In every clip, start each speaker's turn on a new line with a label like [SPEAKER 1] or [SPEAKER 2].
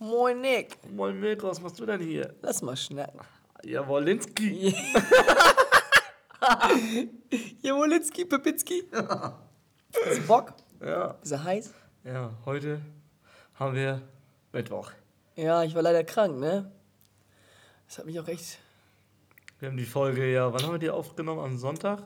[SPEAKER 1] Moin Nick.
[SPEAKER 2] Moin Mirko, was machst du denn hier?
[SPEAKER 1] Lass mal schnacken.
[SPEAKER 2] Ja, Wolinski.
[SPEAKER 1] Ja, Wolinski, Pepinski. Du Bock?
[SPEAKER 2] Ja.
[SPEAKER 1] Ist er heiß?
[SPEAKER 2] Ja, heute haben wir Mittwoch.
[SPEAKER 1] Ja, ich war leider krank, ne? Das hat mich auch echt.
[SPEAKER 2] Wir haben die Folge ja, wann haben wir die aufgenommen? Am Sonntag?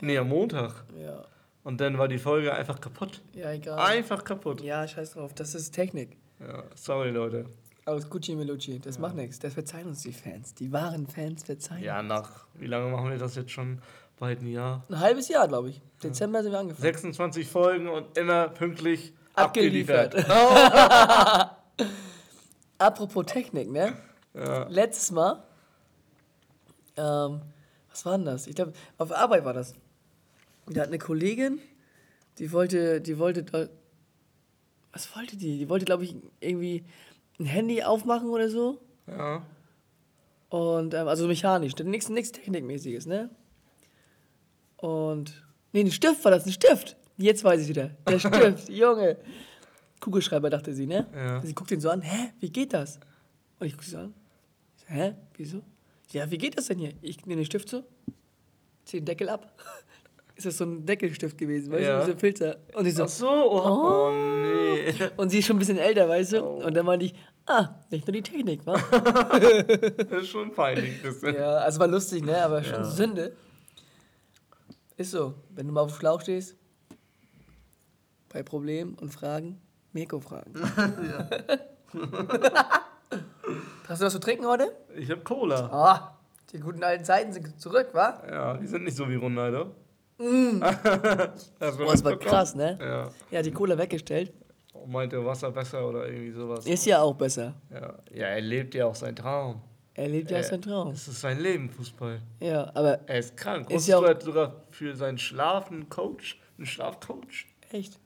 [SPEAKER 2] Nee, am Montag.
[SPEAKER 1] Ja,
[SPEAKER 2] Und dann war die Folge einfach kaputt.
[SPEAKER 1] ja egal.
[SPEAKER 2] Einfach kaputt.
[SPEAKER 1] Ja, scheiß drauf. Das ist Technik.
[SPEAKER 2] Ja, sorry Leute.
[SPEAKER 1] Alles Gucci Melucci. Das macht nichts. Das verzeihen uns die Fans. Die wahren Fans verzeihen.
[SPEAKER 2] Ja, nach, wie lange machen wir das jetzt schon? Bald ein Jahr.
[SPEAKER 1] Ein halbes Jahr, glaube ich. Dezember sind wir angefangen.
[SPEAKER 2] 26 Folgen und immer pünktlich
[SPEAKER 1] Abgeliefert.
[SPEAKER 2] abgeliefert.
[SPEAKER 1] Apropos Technik, ne?
[SPEAKER 2] Ja.
[SPEAKER 1] Letztes Mal. Ähm, was war denn das? Ich glaube, auf Arbeit war das. Da hat eine Kollegin, die wollte, die wollte, was wollte die? Die wollte, glaube ich, irgendwie ein Handy aufmachen oder so.
[SPEAKER 2] ja.
[SPEAKER 1] Und, ähm, also mechanisch, nichts Technikmäßiges, ne? Und, nee, ein Stift war das, ein Stift. Jetzt weiß ich wieder. Der Stift, Junge. Kugelschreiber, dachte sie, ne?
[SPEAKER 2] Ja.
[SPEAKER 1] Sie guckt ihn so an, hä, wie geht das? Und ich gucke sie an. Ich so, hä, wieso? Ja, wie geht das denn hier? Ich nehme den Stift so, ziehe den Deckel ab. Ist das so ein Deckelstift gewesen, weißt
[SPEAKER 2] Ja.
[SPEAKER 1] du, so ein Filter. Und ich so,
[SPEAKER 2] Ach so, oh, oh nee.
[SPEAKER 1] und sie ist schon ein bisschen älter, weißt du?
[SPEAKER 2] Oh.
[SPEAKER 1] Und dann meinte ich, ah, nicht nur die Technik, wa?
[SPEAKER 2] Das ist schon peinlich. Das
[SPEAKER 1] Ja, also war lustig, ne? Aber schon
[SPEAKER 2] Ja.
[SPEAKER 1] Sünde. Ist so. Wenn du mal auf dem Schlauch stehst, bei Problemen und Fragen, Mirko fragen. Hast du was zu trinken heute?
[SPEAKER 2] Ich hab Cola.
[SPEAKER 1] Ah, die guten alten Zeiten sind zurück, wa?
[SPEAKER 2] Ja, die sind nicht so wie Ronaldo.
[SPEAKER 1] Mm. Oh, das war
[SPEAKER 2] mitbekommen?
[SPEAKER 1] krass, ne?
[SPEAKER 2] Ja.
[SPEAKER 1] Ja, die Cola weggestellt.
[SPEAKER 2] Meinte Wasser besser oder irgendwie sowas.
[SPEAKER 1] Ist ja auch besser.
[SPEAKER 2] Ja, ja er lebt ja auch seinen Traum.
[SPEAKER 1] Er lebt ja
[SPEAKER 2] Äh,
[SPEAKER 1] seinen Traum.
[SPEAKER 2] Es ist sein Leben, Fußball.
[SPEAKER 1] Ja, aber
[SPEAKER 2] Er ist krank.
[SPEAKER 1] Ist ja
[SPEAKER 2] ja
[SPEAKER 1] auch-
[SPEAKER 2] hat sogar für seinen Schlaf einen Coach, einen Schlafcoach.
[SPEAKER 1] echt.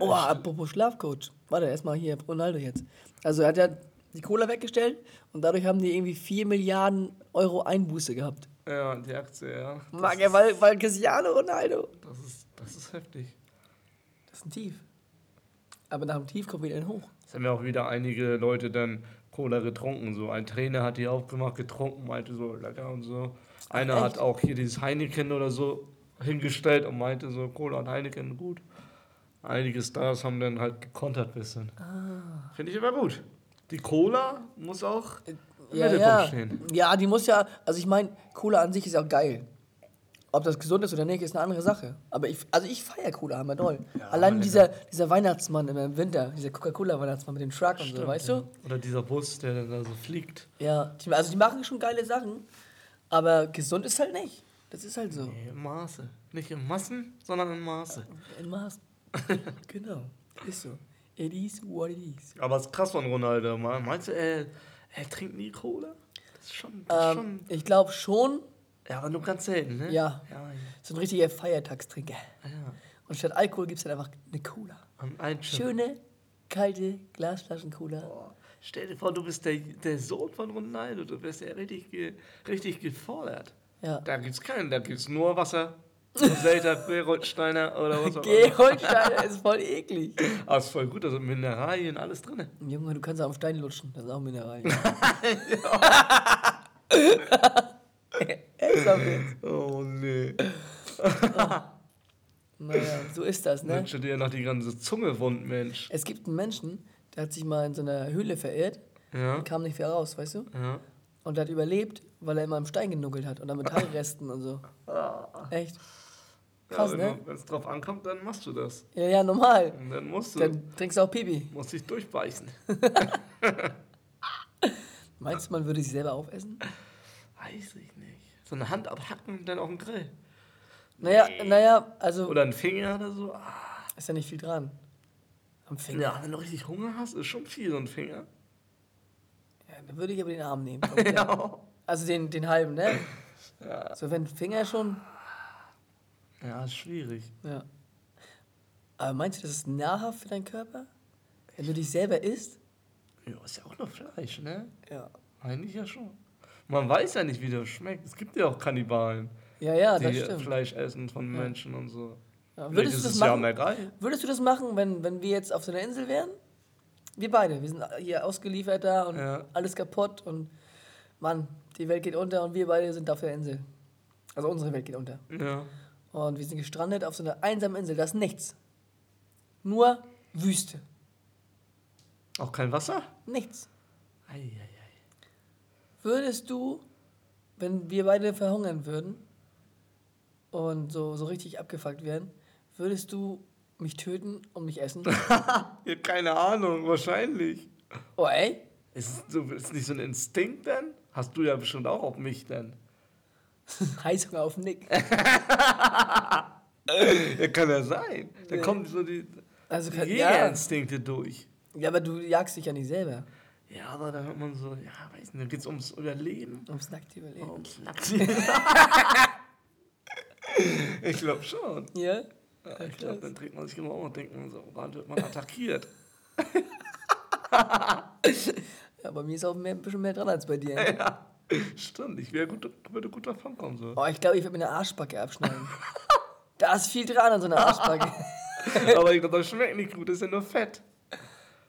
[SPEAKER 1] Oh, apropos Schlafcoach. Warte, erstmal hier, Ronaldo jetzt. Also er hat ja die Cola weggestellt und dadurch haben die irgendwie 4 Milliarden Euro Einbuße gehabt.
[SPEAKER 2] Ja, die Aktie, ja.
[SPEAKER 1] Mag er, weil, weil Cristiano Ronaldo.
[SPEAKER 2] das, ist, das ist heftig.
[SPEAKER 1] Das ist ein Tief. Aber nach dem Tief kommt wieder ein Hoch.
[SPEAKER 2] Es haben ja auch wieder einige Leute dann Cola getrunken. So ein Trainer hat die aufgemacht, getrunken, meinte so, lecker und so. Einer
[SPEAKER 1] echt?
[SPEAKER 2] hat auch hier dieses Heineken oder so hingestellt und meinte so, Cola und Heineken gut. Einige Stars haben dann halt gekontert ein bisschen.
[SPEAKER 1] Ah.
[SPEAKER 2] Finde ich aber gut. Die Cola muss auch im
[SPEAKER 1] Ja,
[SPEAKER 2] Mittelpunkt
[SPEAKER 1] ja.
[SPEAKER 2] stehen.
[SPEAKER 1] ja, die muss ja, also ich meine, Cola an sich ist auch geil. Ob das gesund ist oder nicht, ist eine andere Sache. Aber ich, also ich feiere Cola, hammer doll. Allein
[SPEAKER 2] lecker.
[SPEAKER 1] dieser, dieser Weihnachtsmann im Winter, dieser Coca-Cola-Weihnachtsmann mit dem Truck und so, weißt du?
[SPEAKER 2] Oder dieser Bus, der dann da so fliegt.
[SPEAKER 1] Ja, die, also die machen schon geile Sachen, aber gesund ist halt nicht. Das ist halt so.
[SPEAKER 2] Nee, im Maße. Nicht im Massen, sondern im Maße.
[SPEAKER 1] In Maßen. genau. Ist so. It is what it is.
[SPEAKER 2] Aber es ist krass von Ronaldo. Me- Meinst du, er, er trinkt nie Cola? Das ist schon. Das ist
[SPEAKER 1] Ähm, ich glaube schon,
[SPEAKER 2] schon ja, aber nur ganz selten, ne?
[SPEAKER 1] Ja.
[SPEAKER 2] Ja,
[SPEAKER 1] so ein richtiger Feiertagstrinker.
[SPEAKER 2] ja.
[SPEAKER 1] Und statt Alkohol gibt es dann einfach eine Cola.
[SPEAKER 2] Am Einschub.
[SPEAKER 1] Schöne, kalte Glasflaschen-Cola.
[SPEAKER 2] Boah, Stell dir vor, du bist der, der Sohn von Ronaldo. Du wirst ja richtig, ge, richtig gefordert.
[SPEAKER 1] Ja.
[SPEAKER 2] Da gibt's keinen, da gibt's nur Wasser. Selter, Gerolsteiner oder was auch immer.
[SPEAKER 1] Geholsteiner ist voll eklig.
[SPEAKER 2] Aber ist voll gut, da sind Mineralien, alles drin.
[SPEAKER 1] Junge, du kannst auf den Stein lutschen. Das ist auch Mineral. Ernsthaft jetzt?
[SPEAKER 2] Oh nee.
[SPEAKER 1] Naja, so ist das, ne?
[SPEAKER 2] Wünsche dir noch die ganze Zunge wund, Mensch.
[SPEAKER 1] Es gibt einen Menschen, der hat sich mal in so einer Höhle verirrt
[SPEAKER 2] Ja,
[SPEAKER 1] und kam nicht mehr raus, weißt du?
[SPEAKER 2] ja.
[SPEAKER 1] Und der hat überlebt, weil er immer im Stein genuckelt hat und dann Metallresten und so. Echt? Krass,
[SPEAKER 2] ja,
[SPEAKER 1] ne?
[SPEAKER 2] Wenn es drauf ankommt, dann machst du das.
[SPEAKER 1] Ja, ja, normal.
[SPEAKER 2] Und dann musst du,
[SPEAKER 1] Dann trinkst du auch Pipi.
[SPEAKER 2] musst dich durchbeißen.
[SPEAKER 1] Meinst du, man würde sich selber aufessen?
[SPEAKER 2] Weiß ich nicht. So eine Hand abhacken und dann auf den Grill.
[SPEAKER 1] Naja, naja, also
[SPEAKER 2] Oder ein Finger oder so. Ah.
[SPEAKER 1] ist ja nicht viel dran. Am Finger.
[SPEAKER 2] Ja, wenn du richtig Hunger hast, ist schon viel so ein Finger.
[SPEAKER 1] Ja, dann würde ich aber den Arm nehmen. ich, ja. Also den, den halben, ne?
[SPEAKER 2] Ja.
[SPEAKER 1] So, wenn Finger schon.
[SPEAKER 2] Ja, ist schwierig.
[SPEAKER 1] Ja. Aber meinst du, das ist nahrhaft für deinen Körper? Wenn du dich selber isst?
[SPEAKER 2] Ja, ist ja auch nur Fleisch, ne?
[SPEAKER 1] Ja.
[SPEAKER 2] Eigentlich ja schon. Man weiß ja nicht, wie das schmeckt. Es gibt ja auch Kannibalen,
[SPEAKER 1] Ja, ja, das
[SPEAKER 2] die
[SPEAKER 1] stimmt.
[SPEAKER 2] Fleisch essen von Menschen und so.
[SPEAKER 1] Ja, würdest, du das
[SPEAKER 2] ja
[SPEAKER 1] machen?
[SPEAKER 2] geil.
[SPEAKER 1] würdest du das machen, wenn, wenn wir jetzt auf so einer Insel wären? Wir beide. Wir sind hier ausgeliefert da und
[SPEAKER 2] Ja.
[SPEAKER 1] alles kaputt und Mann, die Welt geht unter und wir beide sind auf der Insel. Also unsere Welt geht unter.
[SPEAKER 2] Ja.
[SPEAKER 1] Und wir sind gestrandet auf so einer einsamen Insel. Da ist nichts. Nur Wüste.
[SPEAKER 2] Auch kein Wasser?
[SPEAKER 1] Nichts.
[SPEAKER 2] Eieiei.
[SPEAKER 1] Würdest du, wenn wir beide verhungern würden und so, so richtig abgefuckt wären, würdest du mich töten und mich essen?
[SPEAKER 2] Ja, keine Ahnung, wahrscheinlich.
[SPEAKER 1] oh ey?
[SPEAKER 2] Ist so, ist nicht so ein Instinkt denn? Hast du ja bestimmt auch auf mich denn.
[SPEAKER 1] Heißhunger auf Nick.
[SPEAKER 2] Ja, kann ja sein. Da
[SPEAKER 1] Nee.
[SPEAKER 2] kommen so die,
[SPEAKER 1] Also kann, ja,
[SPEAKER 2] Jägerinstinkte durch.
[SPEAKER 1] ja, aber du jagst dich ja nicht selber.
[SPEAKER 2] Ja, aber da hört man so, ja, weiß nicht, da geht's ums Überleben.
[SPEAKER 1] Ums nackte Überleben.
[SPEAKER 2] Ums ich glaube schon.
[SPEAKER 1] Ja?
[SPEAKER 2] Ja, ich glaube, dann dreht man sich genau um und denkt man so, wann wird man attackiert?
[SPEAKER 1] Ja, bei mir ist auch mehr, ein bisschen mehr dran als bei dir.
[SPEAKER 2] ja, stimmt. Ich wäre gut, würde gut davon kommen. So.
[SPEAKER 1] Oh, ich glaube, ich würde mir eine Arschbacke abschneiden. da ist viel dran an so einer Arschbacke.
[SPEAKER 2] Aber ich glaube, das schmeckt nicht gut, das ist ja nur Fett.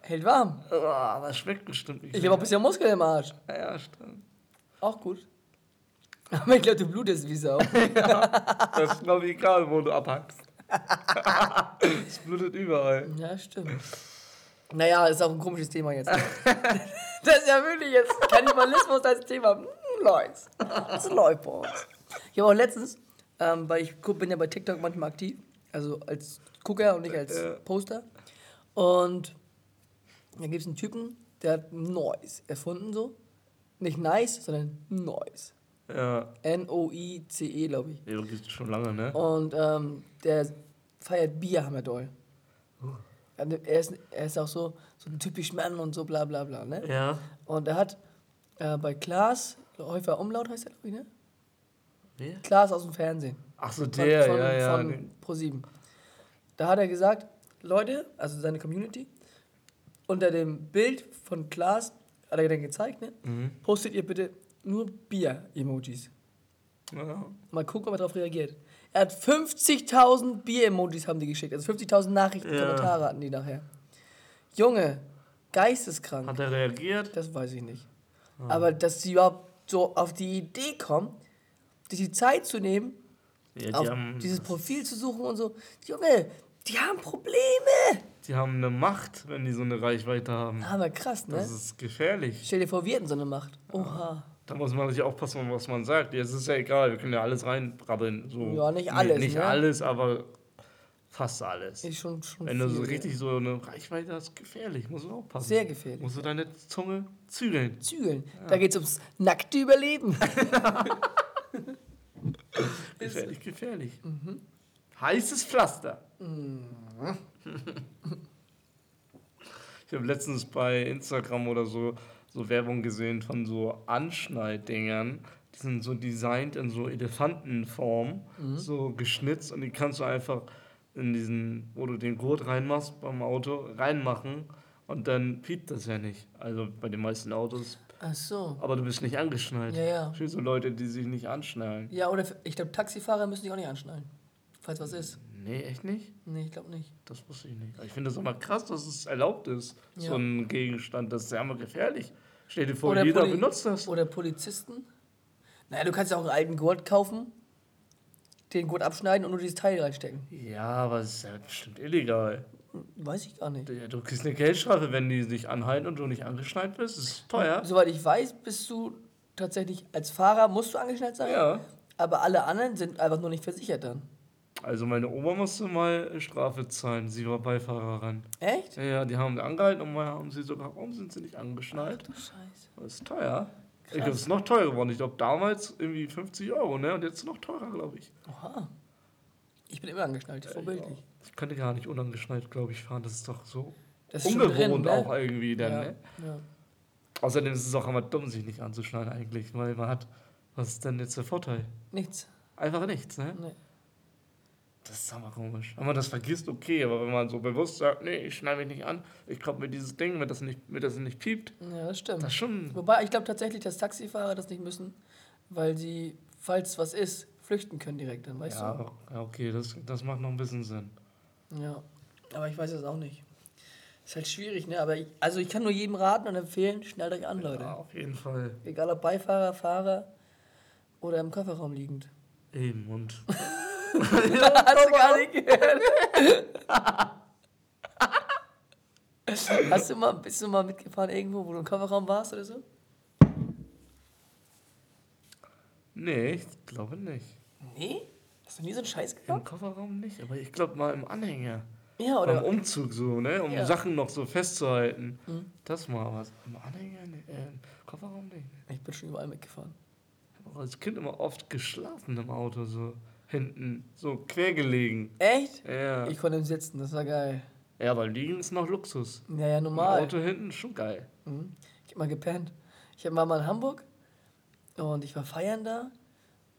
[SPEAKER 1] Hält warm.
[SPEAKER 2] Oh, das schmeckt bestimmt nicht.
[SPEAKER 1] Ich habe auch ein bisschen Muskel im Arsch.
[SPEAKER 2] Ja, ja, stimmt.
[SPEAKER 1] Auch gut. Aber ich glaube, du blutest wie Sau.
[SPEAKER 2] Das ist, glaube ich, egal, wo du abhackst. Es blutet überall.
[SPEAKER 1] Ja, stimmt. Naja, ist auch ein komisches Thema jetzt. das ist ja wirklich jetzt Kannibalismus als Thema. Hm, Leute, das läuft bei uns. Ich habe auch letztens, ähm, weil ich bin ja bei TikTok manchmal aktiv, also als Gucker und nicht als
[SPEAKER 2] Ja.
[SPEAKER 1] Poster. Und da gibt es einen Typen, der hat Noise erfunden so. Nicht nice, sondern Noise.
[SPEAKER 2] Ja,
[SPEAKER 1] N-O-I-C-E, glaube ich.
[SPEAKER 2] ja, gibt's schon lange, ne?
[SPEAKER 1] Und ähm, der feiert Bier hammerdoll. Er ist, er ist auch so, so ein typisch Mann und so bla bla bla. Ne?
[SPEAKER 2] Ja.
[SPEAKER 1] Und er hat äh, bei Klaas, Häufer Umlaut heißt er, glaube ich, ne?
[SPEAKER 2] Wer?
[SPEAKER 1] Klaas aus dem Fernsehen.
[SPEAKER 2] Ach so, der,
[SPEAKER 1] von,
[SPEAKER 2] ja, ja.
[SPEAKER 1] von
[SPEAKER 2] den-
[SPEAKER 1] Pro7. Da hat er gesagt, Leute, also seine Community, unter dem Bild von Klaas, hat er dann gezeigt, ne?
[SPEAKER 2] Mhm.
[SPEAKER 1] Postet ihr bitte nur Bier-Emojis.
[SPEAKER 2] Ja.
[SPEAKER 1] Mal gucken, ob er darauf reagiert. Er hat 50.000 Bier-Emojis haben die geschickt. Also 50.000 Nachrichten,
[SPEAKER 2] Ja.
[SPEAKER 1] Kommentare hatten die nachher. Junge, geisteskrank.
[SPEAKER 2] Hat er reagiert?
[SPEAKER 1] Das weiß ich nicht.
[SPEAKER 2] Ah.
[SPEAKER 1] Aber dass sie überhaupt so auf die Idee kommen, sich die Zeit zu nehmen,
[SPEAKER 2] Ja, die,
[SPEAKER 1] auf dieses Profil zu suchen und so. Junge, die haben Probleme.
[SPEAKER 2] Die haben eine Macht, wenn die so eine Reichweite haben.
[SPEAKER 1] Aber krass, ne?
[SPEAKER 2] Das ist gefährlich.
[SPEAKER 1] Stell dir vor, wir hätten so eine Macht. Oha.
[SPEAKER 2] Da muss man sich aufpassen, was man sagt. Ja, es ist ja egal, wir können ja alles reinbrabbeln. So.
[SPEAKER 1] Ja, nicht alles,
[SPEAKER 2] Nicht
[SPEAKER 1] ne?
[SPEAKER 2] alles, aber fast alles.
[SPEAKER 1] Ist schon, schon
[SPEAKER 2] Wenn du so richtig so eine Reichweite hast, gefährlich, musst du aufpassen.
[SPEAKER 1] Sehr gefährlich.
[SPEAKER 2] Musst du deine Zunge zügeln.
[SPEAKER 1] Zügeln. Da geht es ums nackte Überleben.
[SPEAKER 2] Gefährlich, gefährlich.
[SPEAKER 1] Mhm.
[SPEAKER 2] Heißes Pflaster. Ich habe letztens bei Instagram oder so, so Werbung gesehen von so Anschnalldingern. Die sind so designt in so Elefantenform,
[SPEAKER 1] Mhm.
[SPEAKER 2] so geschnitzt und die kannst du einfach in diesen, wo du den Gurt reinmachst beim Auto, reinmachen und dann piept das ja nicht. Also bei den meisten Autos.
[SPEAKER 1] Ach so.
[SPEAKER 2] Aber du bist nicht angeschnallt.
[SPEAKER 1] Ja, ja.
[SPEAKER 2] Steht so Leute, die sich nicht anschnallen.
[SPEAKER 1] Ja, oder ich glaube, Taxifahrer müssen sich auch nicht anschnallen. Falls was ist.
[SPEAKER 2] Nee, echt nicht?
[SPEAKER 1] Nee, ich glaube nicht.
[SPEAKER 2] Das wusste ich nicht. Ich finde das immer krass, dass es erlaubt ist,
[SPEAKER 1] Ja.
[SPEAKER 2] so ein Gegenstand. Das ist ja immer gefährlich. Stell dir vor,
[SPEAKER 1] Oder
[SPEAKER 2] jeder
[SPEAKER 1] Poli-
[SPEAKER 2] benutzt das.
[SPEAKER 1] Oder Polizisten. Naja, du kannst ja auch einen alten Gurt kaufen, den Gurt abschneiden und nur dieses Teil reinstecken.
[SPEAKER 2] Ja, aber es ist ja bestimmt illegal.
[SPEAKER 1] Weiß ich gar nicht.
[SPEAKER 2] Ja, Du kriegst eine Geldstrafe, wenn die dich anhalten und du nicht angeschnallt bist. Das ist teuer.
[SPEAKER 1] Soweit ich weiß, bist du tatsächlich als Fahrer, musst du angeschnallt sein.
[SPEAKER 2] Ja.
[SPEAKER 1] Aber alle anderen sind einfach nur nicht versichert dann.
[SPEAKER 2] Also meine Oma musste mal Strafe zahlen. Sie war Beifahrerin.
[SPEAKER 1] Echt?
[SPEAKER 2] Ja, ja, die haben angehalten und mal haben sie sogar, warum sind sie nicht angeschnallt?
[SPEAKER 1] Du Scheiße.
[SPEAKER 2] Das ist teuer. Ich glaube, es ist noch teurer geworden. Ich glaube, damals irgendwie 50 Euro, ne? Und jetzt noch teurer, glaube ich.
[SPEAKER 1] Oha. Ich bin immer angeschnallt, vorbildlich.
[SPEAKER 2] Ich könnte gar nicht unangeschnallt, glaube ich, fahren. Das ist doch so
[SPEAKER 1] Das
[SPEAKER 2] ungewohnt
[SPEAKER 1] drin, ne?
[SPEAKER 2] auch irgendwie dann,
[SPEAKER 1] Ja,
[SPEAKER 2] ne?
[SPEAKER 1] ja.
[SPEAKER 2] Außerdem ist es auch immer dumm, sich nicht anzuschneiden eigentlich, weil man hat, was ist denn jetzt der Vorteil?
[SPEAKER 1] Nichts.
[SPEAKER 2] Einfach nichts, ne?
[SPEAKER 1] Nee.
[SPEAKER 2] Das ist aber komisch. Wenn man das vergisst, okay, aber wenn man so bewusst sagt, nee, ich schneide mich nicht an, ich komme mit dieses Ding, mit das nicht, mit das nicht piept,
[SPEAKER 1] Ja, das stimmt.
[SPEAKER 2] das schon,
[SPEAKER 1] Wobei, ich glaube tatsächlich, dass Taxifahrer das nicht müssen, weil sie, falls was ist, flüchten können direkt dann, weißt
[SPEAKER 2] ja, ja, okay, das, das macht noch ein bisschen Sinn.
[SPEAKER 1] du? Ja. Aber ich weiß es auch nicht. Ist halt schwierig, ne? Aber ich, also ich kann nur jedem raten und empfehlen, schnallt euch an, Leute.
[SPEAKER 2] Ja, auf jeden Fall.
[SPEAKER 1] Egal ob Beifahrer, Fahrer oder im Kofferraum liegend.
[SPEAKER 2] Eben, und
[SPEAKER 1] Hast du gar nicht gehört? Hast du mal, bist du mal mitgefahren irgendwo, wo du im Kofferraum warst oder so?
[SPEAKER 2] nee, ich glaube nicht.
[SPEAKER 1] Nee? Hast du nie so einen Scheiß
[SPEAKER 2] Im
[SPEAKER 1] gehabt?
[SPEAKER 2] Kofferraum nicht, aber ich glaube mal im Anhänger.
[SPEAKER 1] Ja,
[SPEAKER 2] Oder
[SPEAKER 1] oder?
[SPEAKER 2] im Umzug so, ne? Um
[SPEAKER 1] Ja.
[SPEAKER 2] Sachen noch so festzuhalten.
[SPEAKER 1] Mhm.
[SPEAKER 2] Das mal was. Im Anhänger, ne? Äh, im Kofferraum nicht.
[SPEAKER 1] Ich bin schon überall mitgefahren.
[SPEAKER 2] Ich habe auch als Kind immer oft geschlafen im Auto, so hinten, so quer gelegen.
[SPEAKER 1] Echt?
[SPEAKER 2] Ja.
[SPEAKER 1] Ich konnte im Sitzen, das war geil.
[SPEAKER 2] ja, weil liegen ist noch Luxus.
[SPEAKER 1] Ja, ja,
[SPEAKER 2] Im
[SPEAKER 1] normal.
[SPEAKER 2] Auto hinten schon geil.
[SPEAKER 1] Mhm. Ich hab mal gepennt. Ich war mal in Hamburg und ich war feiern da.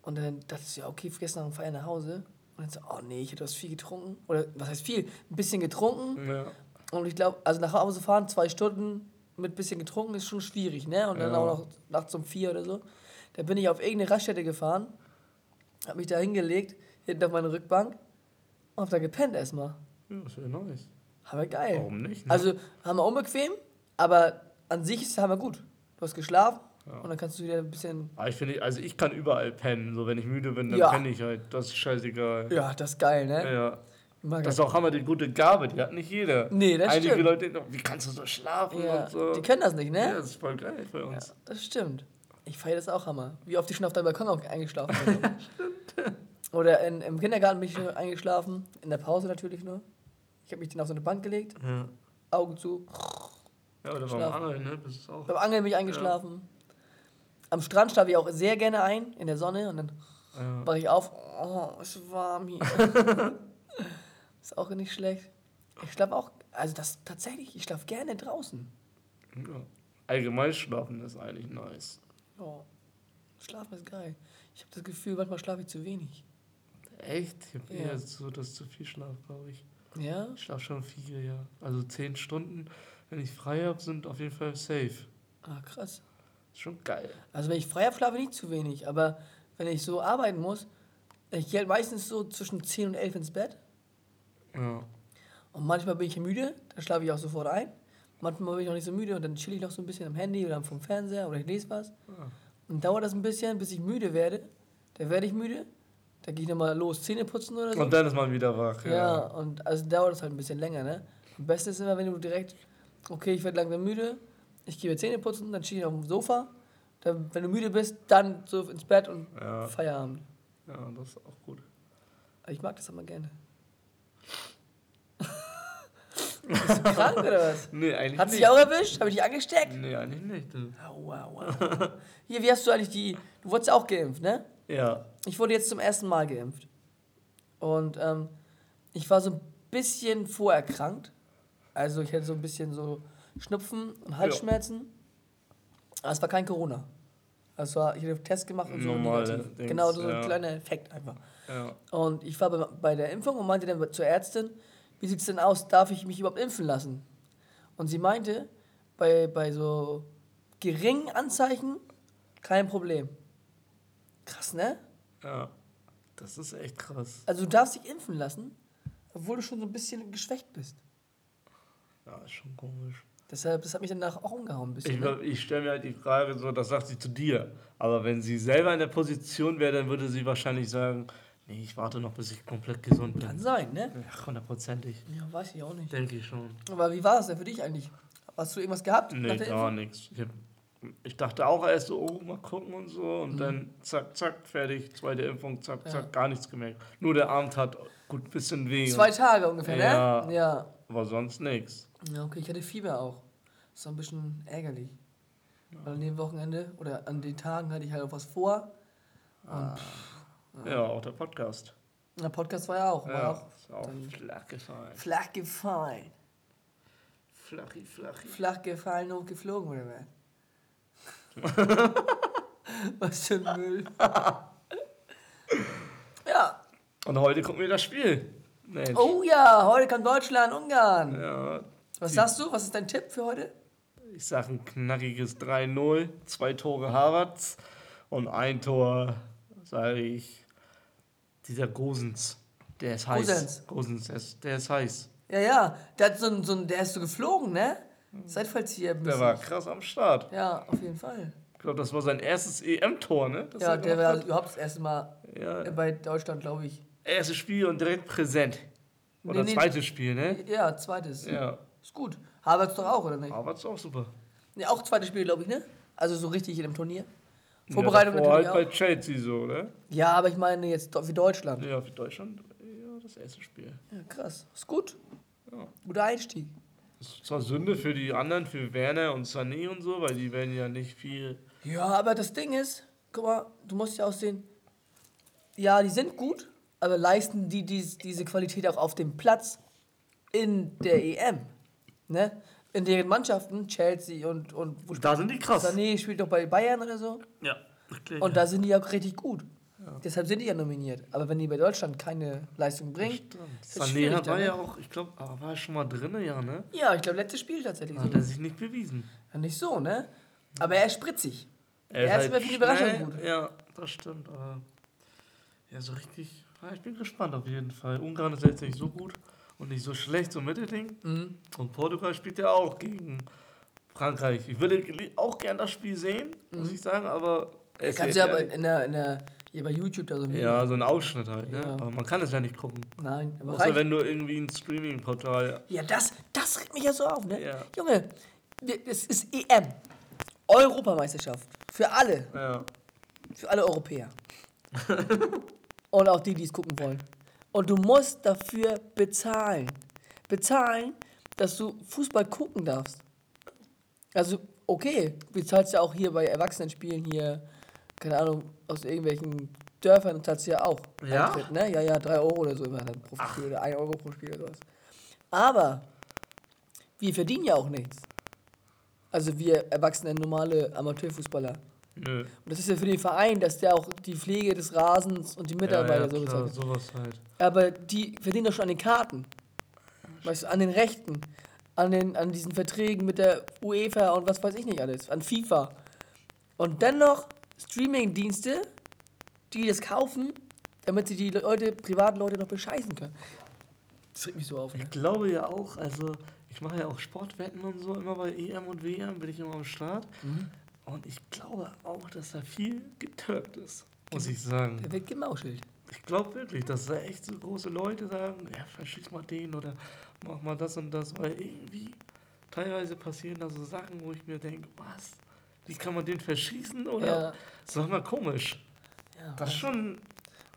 [SPEAKER 1] Und dann dachte ich, ja, okay, gestern nach dem Feiern nach Hause. Und dann so, oh nee, ich hätte was viel getrunken. Oder was heißt viel? Ein bisschen getrunken.
[SPEAKER 2] Ja.
[SPEAKER 1] Und ich glaube, also nach Hause fahren, zwei Stunden mit bisschen getrunken, ist schon schwierig, ne? Und dann
[SPEAKER 2] Ja.
[SPEAKER 1] auch noch nachts um vier oder so. Da bin ich auf irgendeine Raststätte gefahren, hab mich da hingelegt, hinten auf meine Rückbank und hab da gepennt erstmal.
[SPEAKER 2] Ja, das wäre nice.
[SPEAKER 1] Aber geil.
[SPEAKER 2] Warum nicht? Ne?
[SPEAKER 1] Also haben wir unbequem, aber an sich ist es hammer gut. Du hast geschlafen
[SPEAKER 2] Ja.
[SPEAKER 1] und dann kannst du wieder ein bisschen.
[SPEAKER 2] Aber ich finde, also ich kann überall pennen. So, wenn ich müde bin, dann
[SPEAKER 1] Ja.
[SPEAKER 2] penne ich halt. Das ist scheißegal.
[SPEAKER 1] Ja, das ist geil, ne?
[SPEAKER 2] Ja.
[SPEAKER 1] Mag
[SPEAKER 2] Das ist auch hammer die gute Gabe, die hat nicht jeder.
[SPEAKER 1] Nee, das
[SPEAKER 2] Einige
[SPEAKER 1] stimmt.
[SPEAKER 2] Leute denken, wie kannst du so schlafen
[SPEAKER 1] ja.
[SPEAKER 2] und so.
[SPEAKER 1] Die können das nicht,
[SPEAKER 2] Ja,
[SPEAKER 1] ne?
[SPEAKER 2] das ist voll geil bei
[SPEAKER 1] Ja,
[SPEAKER 2] uns.
[SPEAKER 1] das stimmt. Ich feiere das auch hammer. Wie oft ich schon auf deinem Balkon auch eingeschlafen bin. Oder in, im Kindergarten bin ich schon eingeschlafen. In der Pause natürlich nur. Ich habe mich dann auf so eine Bank gelegt,
[SPEAKER 2] Ja.
[SPEAKER 1] Augen zu.
[SPEAKER 2] Ja, oder beim. Angeln, ne? Das ist auch.
[SPEAKER 1] Beim Angeln bin ich eingeschlafen. Am Strand schlafe ich auch sehr gerne ein, in der Sonne. Und dann
[SPEAKER 2] Ja.
[SPEAKER 1] wache ich auf. Oh, ist warm hier. ist auch nicht schlecht. Ich schlafe auch, also das tatsächlich, ich schlafe gerne draußen.
[SPEAKER 2] Ja. Allgemein schlafen ist eigentlich nice.
[SPEAKER 1] Ja. Schlafen ist geil. Ich habe das Gefühl, manchmal schlafe ich zu wenig.
[SPEAKER 2] Echt? Ich habe
[SPEAKER 1] Ja.
[SPEAKER 2] eher so, dass zu viel Schlaf, glaube ich.
[SPEAKER 1] Ja?
[SPEAKER 2] Ich schlafe schon viel, ja. Also zehn Stunden, wenn ich frei habe, sind auf jeden Fall safe.
[SPEAKER 1] Ah, krass.
[SPEAKER 2] Ist schon geil.
[SPEAKER 1] Also wenn ich frei habe, schlafe ich nicht zu wenig. Aber wenn ich so arbeiten muss, ich gehe halt meistens so zwischen 10 und 11 ins Bett.
[SPEAKER 2] Ja.
[SPEAKER 1] Und manchmal bin ich müde, dann schlafe ich auch sofort ein. Manchmal bin ich auch nicht so müde und dann chill ich noch so ein bisschen am Handy oder vom Fernseher oder ich lese was.
[SPEAKER 2] Ah.
[SPEAKER 1] Und dauert das ein bisschen, bis ich müde werde. Dann werde ich müde. Dann gehe ich nochmal los, Zähne putzen oder so.
[SPEAKER 2] Und dann ist man wieder wach.
[SPEAKER 1] ja.
[SPEAKER 2] Ja.
[SPEAKER 1] und also dauert das halt ein bisschen länger, ne? Am besten ist immer, wenn du direkt, okay, ich werde langsam müde, ich gehe mir Zähne putzen, dann stehe ich auf dem Sofa. Dann, wenn du müde bist, dann so ins Bett und
[SPEAKER 2] Ja.
[SPEAKER 1] Feierabend.
[SPEAKER 2] ja, das ist auch gut.
[SPEAKER 1] Aber Ich mag das immer gerne. Bist du krank oder was?
[SPEAKER 2] Nee, eigentlich
[SPEAKER 1] Hat
[SPEAKER 2] nicht.
[SPEAKER 1] sich auch erwischt? Habe ich dich angesteckt?
[SPEAKER 2] Nee, eigentlich nicht.
[SPEAKER 1] Aua, aua. Hier, wie hast du eigentlich die. Du wurdest ja auch geimpft, ne?
[SPEAKER 2] Ja.
[SPEAKER 1] Ich wurde jetzt zum ersten Mal geimpft. Und ähm, ich war so ein bisschen vorerkrankt. Also ich hatte so ein bisschen so Schnupfen und Halsschmerzen. Aber es war kein Corona. Also ich hatte einen Test gemacht und so
[SPEAKER 2] Normale. Dings,
[SPEAKER 1] Genau, so ein
[SPEAKER 2] ja.
[SPEAKER 1] kleiner Effekt einfach.
[SPEAKER 2] Ja.
[SPEAKER 1] Und ich war bei, bei der Impfung und meinte dann zur Ärztin, wie sieht es denn aus, darf ich mich überhaupt impfen lassen? Und sie meinte, bei, bei so geringen Anzeichen kein Problem. Krass, ne?
[SPEAKER 2] Ja. Das ist echt krass.
[SPEAKER 1] Also du darfst dich impfen lassen, obwohl du schon so ein bisschen geschwächt bist.
[SPEAKER 2] Ja, ist schon komisch.
[SPEAKER 1] Deshalb, das hat mich danach auch umgehauen ein bisschen.
[SPEAKER 2] Ich,
[SPEAKER 1] ne?
[SPEAKER 2] ich stelle mir halt die Frage so, das sagt sie zu dir. Aber wenn sie selber in der Position wäre, dann würde sie wahrscheinlich sagen, nee, ich warte noch, bis ich komplett gesund
[SPEAKER 1] Kann
[SPEAKER 2] bin.
[SPEAKER 1] sein, ne?
[SPEAKER 2] Ja, hundertprozentig.
[SPEAKER 1] Ja, weiß ich auch nicht.
[SPEAKER 2] Denke ich schon.
[SPEAKER 1] Aber wie war das denn für dich eigentlich? Hast du irgendwas gehabt?
[SPEAKER 2] Nee, gar nichts. Ich, ich dachte auch erst so, oh, mal gucken und so. Und
[SPEAKER 1] Mhm.
[SPEAKER 2] dann zack, zack, fertig. Zweite Impfung, zack,
[SPEAKER 1] Ja.
[SPEAKER 2] zack, gar nichts gemerkt. Nur der Arm tat gut ein bisschen weh.
[SPEAKER 1] Zwei Tage ungefähr,
[SPEAKER 2] Ja.
[SPEAKER 1] ne? Ja.
[SPEAKER 2] Aber sonst nichts.
[SPEAKER 1] Ja, okay, ich hatte Fieber auch. Das war ein bisschen ärgerlich. Weil an dem Wochenende oder an den Tagen hatte ich halt auch was vor. Und
[SPEAKER 2] Ja, auch der Podcast.
[SPEAKER 1] der Podcast war ja auch, war
[SPEAKER 2] Ja,
[SPEAKER 1] auch
[SPEAKER 2] ist auch flach gefallen.
[SPEAKER 1] flach gefallen.
[SPEAKER 2] Flachi, flachi.
[SPEAKER 1] Flach gefallen und geflogen, oder was? was für ein Müll. ja.
[SPEAKER 2] Und heute gucken wir das Spiel. Mensch.
[SPEAKER 1] Oh ja, heute kommt Deutschland, Ungarn.
[SPEAKER 2] Ja,
[SPEAKER 1] Was sagst du? Was ist dein Tipp für heute?
[SPEAKER 2] ich sag ein knackiges 3-0, zwei Tore Harvards und ein Tor, sage ich, dieser Gosens. Der ist heiß.
[SPEAKER 1] Gosens.
[SPEAKER 2] Gosens, der ist, der ist heiß.
[SPEAKER 1] Ja, ja. Der, hat so ein, so ein, der ist so geflogen, ne? Seitfallzieher.
[SPEAKER 2] Der war krass am Start.
[SPEAKER 1] Ja, auf jeden Fall.
[SPEAKER 2] Ich glaube, das war sein erstes EM-Tor, ne? Das
[SPEAKER 1] ja,
[SPEAKER 2] er
[SPEAKER 1] der war
[SPEAKER 2] hat.
[SPEAKER 1] überhaupt das erste Mal
[SPEAKER 2] Ja.
[SPEAKER 1] bei Deutschland, glaube ich.
[SPEAKER 2] Erstes Spiel und direkt präsent. Oder
[SPEAKER 1] Nee, nee.
[SPEAKER 2] zweites Spiel, ne?
[SPEAKER 1] Ja, zweites.
[SPEAKER 2] Ja.
[SPEAKER 1] Ist gut. Havertz doch auch, oder nicht?
[SPEAKER 2] Ist auch super.
[SPEAKER 1] Ja, auch zweites Spiel, glaube ich, ne? Also so richtig in dem Turnier. Vorbereitung
[SPEAKER 2] ja,
[SPEAKER 1] natürlich
[SPEAKER 2] halt
[SPEAKER 1] auch.
[SPEAKER 2] bei Chelsea so, ne?
[SPEAKER 1] Ja, aber ich meine jetzt für Deutschland.
[SPEAKER 2] Ja, für Deutschland, ja, das erste Spiel.
[SPEAKER 1] Ja, krass. Ist gut.
[SPEAKER 2] Ja.
[SPEAKER 1] Guter Einstieg.
[SPEAKER 2] Das ist zwar Sünde für die anderen, für Werner und Sané und so, weil die werden ja nicht viel.
[SPEAKER 1] Ja, aber das Ding ist, guck mal, du musst ja auch sehen, ja, die sind gut, aber leisten die dies, diese Qualität auch auf dem Platz in der EM. Ne? In deren Mannschaften, Chelsea und, und wo
[SPEAKER 2] Da sind die krass.
[SPEAKER 1] Sané spielt doch bei Bayern oder so.
[SPEAKER 2] Ja, okay.
[SPEAKER 1] Und da sind die auch richtig gut. Deshalb sind die ja nominiert. Aber wenn die bei Deutschland keine Leistung bringen, ist das
[SPEAKER 2] Sané hat-
[SPEAKER 1] dann,
[SPEAKER 2] war
[SPEAKER 1] ne?
[SPEAKER 2] ja auch, ich glaube, war er schon mal drin, ja, ne?
[SPEAKER 1] Ja, ich glaube, letztes Spiel tatsächlich. So.
[SPEAKER 2] Hat er sich nicht bewiesen.
[SPEAKER 1] Ja, nicht so, ne? Aber er ist spritzig.
[SPEAKER 2] Er
[SPEAKER 1] Er ist
[SPEAKER 2] halt
[SPEAKER 1] immer für die Überraschung gut.
[SPEAKER 2] Ja, das stimmt. Aber ja, so richtig. Ja, ich bin gespannt auf jeden Fall. Ungarn ist jetzt nicht so gut und nicht so schlecht, so Mittelding.
[SPEAKER 1] Mhm.
[SPEAKER 2] Und Portugal spielt ja auch gegen Frankreich. Ich würde auch gern das Spiel sehen, muss ich sagen, aber. es
[SPEAKER 1] Mhm. Kannst du aber
[SPEAKER 2] ja,
[SPEAKER 1] in der, in der, hier bei YouTube da so
[SPEAKER 2] ja, so ein Ausschnitt halt, ne?
[SPEAKER 1] Ja.
[SPEAKER 2] Aber man kann es ja nicht gucken.
[SPEAKER 1] Nein, aber
[SPEAKER 2] Außer wenn du irgendwie ein Streaming-Portal.
[SPEAKER 1] Ja, das, das regt mich ja so auf, ne?
[SPEAKER 2] Ja.
[SPEAKER 1] Junge, es ist EM. Europameisterschaft. Für alle.
[SPEAKER 2] Ja.
[SPEAKER 1] Für alle Europäer. Und auch die, die es gucken wollen. Und du musst dafür bezahlen. Bezahlen, dass du Fußball gucken darfst. Also, okay, du zahlst ja auch hier bei Erwachsenenspielen hier, keine Ahnung, aus irgendwelchen Dörfern zahlst du ja auch.
[SPEAKER 2] Ja?
[SPEAKER 1] Eintritt, ne? Ja, ja, 3 Euro oder so immer dann pro Spiel oder 1 Euro pro Spiel oder sowas. Aber wir verdienen ja auch nichts. Also wir erwachsene, normale Amateurfußballer.
[SPEAKER 2] Nö.
[SPEAKER 1] Und das ist ja für den Verein, dass der auch die Pflege des Rasens und die Mitarbeiter
[SPEAKER 2] ja, ja,
[SPEAKER 1] so
[SPEAKER 2] klar, sowas halt.
[SPEAKER 1] Aber die verdienen doch schon an den Karten. Weißt du, an den Rechten, an, den, an diesen Verträgen mit der UEFA und was weiß ich nicht alles, an FIFA. Und dennoch Streaming-Dienste, die das kaufen, damit sie die Leute, privaten Leute noch bescheißen können. Das regt mich so auf. Ne?
[SPEAKER 2] Ich glaube ja auch, also ich mache ja auch Sportwetten und so, immer bei EM und WM bin ich immer am Start.
[SPEAKER 1] Mhm.
[SPEAKER 2] Und ich glaube auch, dass da viel getürkt ist, muss ich sagen.
[SPEAKER 1] Der wird gemauschelt.
[SPEAKER 2] Ich glaube wirklich, dass da echt so große Leute sagen, ja, verschieß mal den oder mach mal das und das, weil irgendwie teilweise passieren da so Sachen, wo ich mir denke, was? Wie kann man den verschießen? Oder?
[SPEAKER 1] Ja.
[SPEAKER 2] Das ist doch mal komisch.
[SPEAKER 1] Ja.
[SPEAKER 2] Das ist schon,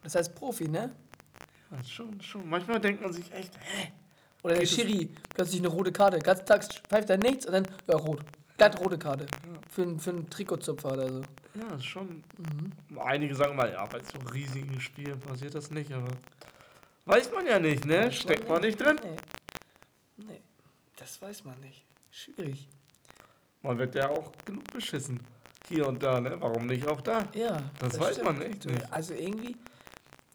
[SPEAKER 1] Das heißt Profi, ne?
[SPEAKER 2] ist schon, schon. Manchmal denkt man sich echt, hä?
[SPEAKER 1] Oder der Schiri, plötzlich eine rote Karte. Ganz tags pfeift er nichts und dann, ja, rot. Glatt rote Karte. Für, einen- für einen Trikotzupfer oder so.
[SPEAKER 2] Ja, das ist schon. Einige sagen mal, ja, bei so riesigen Spielen passiert das nicht, aber weiß man ja nicht, ne? Steckt man nicht drin.
[SPEAKER 1] Nee. Nee, das weiß man nicht. Schwierig.
[SPEAKER 2] Man wird ja auch genug beschissen. Hier und da, ne? Warum nicht auch da?
[SPEAKER 1] Ja.
[SPEAKER 2] Das weiß man echt nicht.
[SPEAKER 1] Also irgendwie,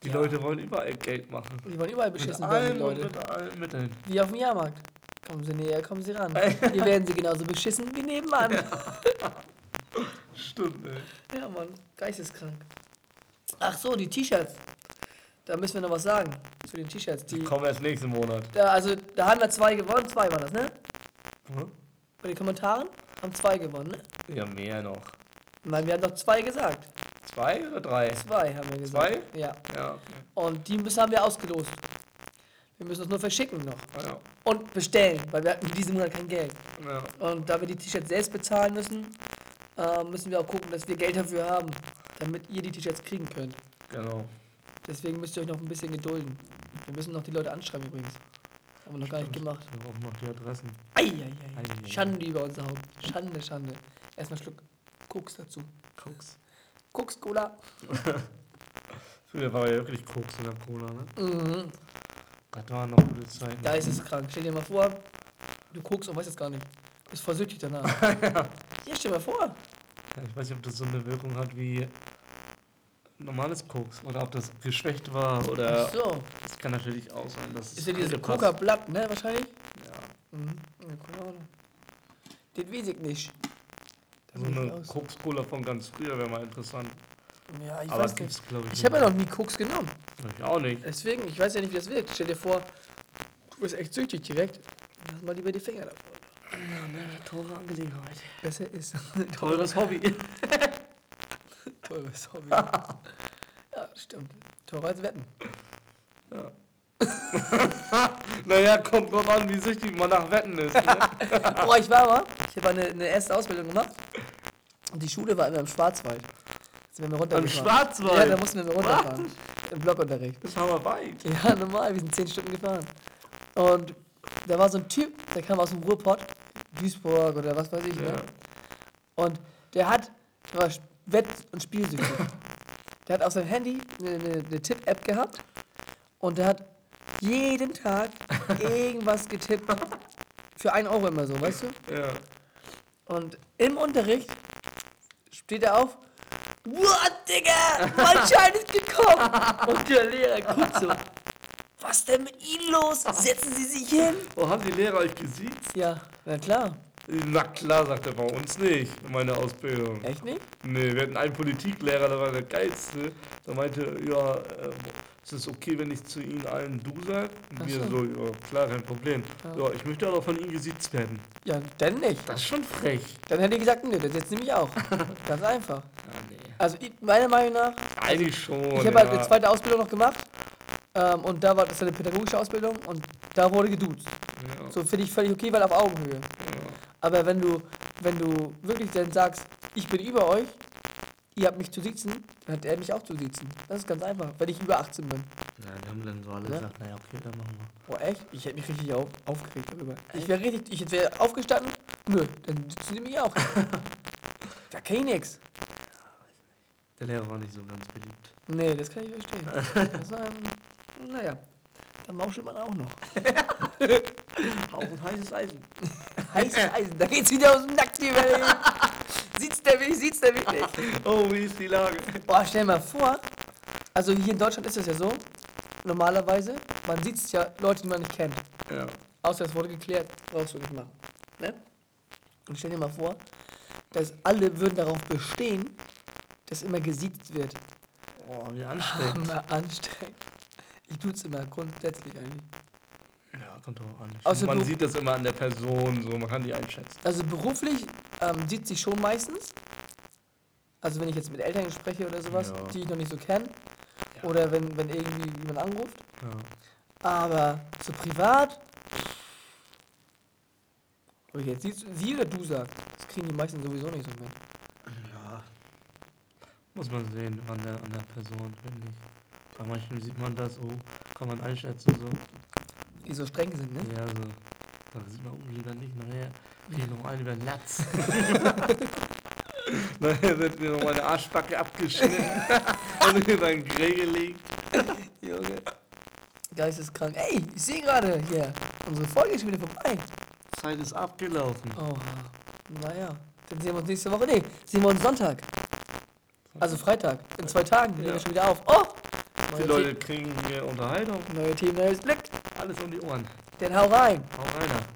[SPEAKER 2] Die
[SPEAKER 1] Ja.
[SPEAKER 2] Leute wollen überall Geld machen.
[SPEAKER 1] die wollen überall
[SPEAKER 2] Mit
[SPEAKER 1] beschissen werden,
[SPEAKER 2] allem
[SPEAKER 1] die Leute.
[SPEAKER 2] mit allen Mitteln.
[SPEAKER 1] Wie auf dem Jahrmarkt. Kommen sie näher, kommen sie ran. Hier werden sie genauso beschissen wie nebenan. Ja,
[SPEAKER 2] Stimmt, ey.
[SPEAKER 1] Mann. Geisteskrank. Ach so, die T-Shirts. Da müssen wir noch was sagen. Zu den T-Shirts. Die,
[SPEAKER 2] Kommen erst nächsten Monat.
[SPEAKER 1] da, also, da haben wir zwei gewonnen. Zwei waren das, ne?
[SPEAKER 2] Hm?
[SPEAKER 1] Bei den Kommentaren haben zwei gewonnen, ne?
[SPEAKER 2] Ja, mehr noch.
[SPEAKER 1] Nein, wir haben doch zwei gesagt.
[SPEAKER 2] Zwei oder drei?
[SPEAKER 1] Zwei haben wir gesagt.
[SPEAKER 2] Zwei?
[SPEAKER 1] Ja.
[SPEAKER 2] Ja, okay.
[SPEAKER 1] Und die müssen haben wir ausgelost. Wir müssen es nur verschicken noch.
[SPEAKER 2] Ja.
[SPEAKER 1] Und bestellen, weil wir hatten in diesem Monat kein Geld.
[SPEAKER 2] ja.
[SPEAKER 1] Und da wir die T-Shirts selbst bezahlen müssen, äh, müssen wir auch gucken, dass wir Geld dafür haben, damit ihr die T-Shirts kriegen könnt.
[SPEAKER 2] Genau.
[SPEAKER 1] Deswegen müsst ihr euch noch ein bisschen gedulden. Wir müssen noch die Leute anschreiben übrigens. Haben wir noch gar nicht gemacht.
[SPEAKER 2] Wir brauchen noch die Adressen.
[SPEAKER 1] Eieiei.
[SPEAKER 2] Eieiei.
[SPEAKER 1] Schande über unser Haupt. Schande, Schande. Erstmal Schluck Koks dazu.
[SPEAKER 2] Koks.
[SPEAKER 1] Koks, Cola.
[SPEAKER 2] Früher war ja wirklich Koks in der Cola, ne?
[SPEAKER 1] Mhm.
[SPEAKER 2] Das waren noch gute Zeiten.
[SPEAKER 1] Da ist es krank. Stell dir mal vor, du guckst und weißt es gar nicht. Bist voll süchtig danach. ja, stell dir mal vor.
[SPEAKER 2] Ja, ich weiß nicht, ob das so eine Wirkung hat wie normales Koks oder ob das geschwächt war oder.
[SPEAKER 1] Ach so.
[SPEAKER 2] Das kann natürlich auch sein. dass
[SPEAKER 1] Ist ja dieses Coca-Blatt, ne, wahrscheinlich?
[SPEAKER 2] Ja.
[SPEAKER 1] Mhm. Ja, keine Ahnung. Das weiß ich nicht. Das
[SPEAKER 2] So eine. Koks-Cola von ganz früher wäre mal interessant.
[SPEAKER 1] Ja, ich
[SPEAKER 2] Aber
[SPEAKER 1] weiß
[SPEAKER 2] gibt's,
[SPEAKER 1] nicht.
[SPEAKER 2] ich,
[SPEAKER 1] habe ja noch nie Koks genommen.
[SPEAKER 2] Ich auch nicht.
[SPEAKER 1] Deswegen, ich weiß ja nicht, wie das wirkt. Stell dir vor, Du bist echt süchtig direkt. Lass mal lieber die Finger davon.
[SPEAKER 2] Ja, ne, teure Angelegenheit.
[SPEAKER 1] Besser ist.
[SPEAKER 2] Teures Hobby.
[SPEAKER 1] Teures Hobby. ja, stimmt. Teurer als Wetten.
[SPEAKER 2] Naja, kommt drauf an, wie süchtig man nach Wetten ist. Ne?
[SPEAKER 1] Boah, ich war mal, ich habe eine, eine erste Ausbildung gemacht und die Schule war immer im Schwarzwald. Sind wir mal
[SPEAKER 2] Am
[SPEAKER 1] runtergefahren.
[SPEAKER 2] Schwarzwald?
[SPEAKER 1] Ja, da mussten wir mal runterfahren. Im Blockunterricht.
[SPEAKER 2] Das haben wir weit.
[SPEAKER 1] Ja, normal, wir sind zehn Stunden gefahren. Und da war so ein Typ, der kam aus dem Ruhrpott, Duisburg oder was weiß ich,
[SPEAKER 2] Ja.
[SPEAKER 1] ne? Und der hat, der war Wett- und Spielsüchtig. der hat auf seinem Handy eine, eine, eine Tipp-App gehabt und der hat jeden Tag irgendwas getippt. Für einen Euro immer so, weißt du?
[SPEAKER 2] Ja.
[SPEAKER 1] Und im Unterricht steht er auf. What, Digga? Mein Schein ist gekommen! Und der Lehrer guckt so. Was denn mit Ihnen los? Setzen Sie sich hin!
[SPEAKER 2] Oh, haben die Lehrer euch gesiezt?
[SPEAKER 1] Ja, na klar.
[SPEAKER 2] Na klar, sagt er bei uns nicht, in meiner Ausbildung.
[SPEAKER 1] Echt nicht?
[SPEAKER 2] Nee, wir hatten einen Politiklehrer, der war der geilste. Der meinte, ja, äh, ist es okay, wenn ich zu Ihnen allen du sage? Und wir
[SPEAKER 1] so.
[SPEAKER 2] so, ja, klar, kein Problem. Ja. ich möchte aber von Ihnen gesiezt werden.
[SPEAKER 1] Ja, dann nicht.
[SPEAKER 2] Das ist schon frech.
[SPEAKER 1] Dann hätte ich gesagt, nö, das jetzt nehme ich auch. Ganz einfach.
[SPEAKER 2] Ja, nee.
[SPEAKER 1] Also ich, meiner Meinung nach,
[SPEAKER 2] Eigentlich schon.
[SPEAKER 1] ich habe halt eine zweite Ausbildung noch gemacht. Ähm, und da war das eine pädagogische Ausbildung und da wurde geduzt.
[SPEAKER 2] Ja,
[SPEAKER 1] So finde ich völlig okay, weil auf Augenhöhe.
[SPEAKER 2] ja.
[SPEAKER 1] Aber wenn du, wenn du wirklich dann sagst, ich bin über euch, ihr habt mich zu sitzen, dann hat er mich auch zu sitzen. Das ist ganz einfach, wenn ich über 18 bin.
[SPEAKER 2] ja, die haben dann so alle
[SPEAKER 1] Ja.
[SPEAKER 2] gesagt, naja, okay, dann machen wir.
[SPEAKER 1] Oh echt? Ich hätte mich richtig auf, aufgeregt darüber. Ich wäre richtig, ich wäre aufgestanden, nö, dann sitzen die mich auch. da kenn ich nix.
[SPEAKER 2] Der Lehrer war nicht so ganz beliebt.
[SPEAKER 1] Nee, das kann ich verstehen. Das war, ähm, naja, dann mauschelt man auch noch.
[SPEAKER 2] Auch ein heißes Eisen.
[SPEAKER 1] Heißes Eisen, da geht's wieder aus dem Nacktgeber. Sieht's der mich, sieht's der mich nicht.
[SPEAKER 2] Oh, wie ist die Lage?
[SPEAKER 1] Boah, stell dir mal vor, also hier in Deutschland ist es ja so, normalerweise, man sieht ja Leute, die man nicht kennt.
[SPEAKER 2] Ja.
[SPEAKER 1] Außer es wurde geklärt, brauchst du nicht machen. Ne? Und stell dir mal vor, dass alle würden darauf bestehen, dass immer gesiezt wird.
[SPEAKER 2] Oh, wie anstrengend.
[SPEAKER 1] Hammer anstrengend. Ich tut's immer grundsätzlich eigentlich.
[SPEAKER 2] Kommt drauf an. Find, man sieht das immer an der Person, so man kann die einschätzen.
[SPEAKER 1] Also beruflich ähm, sieht sich schon meistens. Also wenn ich jetzt mit Eltern spreche oder sowas,
[SPEAKER 2] Ja.
[SPEAKER 1] die ich noch nicht so kenne.
[SPEAKER 2] Ja.
[SPEAKER 1] Oder wenn, wenn irgendwie jemand anruft.
[SPEAKER 2] Ja.
[SPEAKER 1] Aber so privat. Ob ich jetzt sie, sie oder du sagst, das kriegen die meisten sowieso nicht so mit.
[SPEAKER 2] ja. Muss man sehen an der, an der Person, finde ich. Bei manchen sieht man das, oh, kann man einschätzen, so.
[SPEAKER 1] Die so streng sind, ne?
[SPEAKER 2] Ja, so. Da sieht man oh, lieber nicht, nachher ich noch einen über den Latz. nachher wird mir noch meine Arschbacke abgeschnitten und in ein Grey gelegt.
[SPEAKER 1] Junge. Geisteskrank. Ey, ich sehe gerade hier. Unsere Folge ist schon wieder vorbei.
[SPEAKER 2] Zeit ist abgelaufen.
[SPEAKER 1] Oha. Naja. Dann sehen wir uns nächste Woche. Nee, sehen wir uns Sonntag. Also Freitag. In zwei Tagen. Wir
[SPEAKER 2] Ja.
[SPEAKER 1] nehmen wir schon wieder auf. Oh!
[SPEAKER 2] Die Leute kriegen hier Unterhaltung.
[SPEAKER 1] Neue Themen, neues Glück.
[SPEAKER 2] Alles um die Ohren.
[SPEAKER 1] Dann hau rein.
[SPEAKER 2] Hau reiner.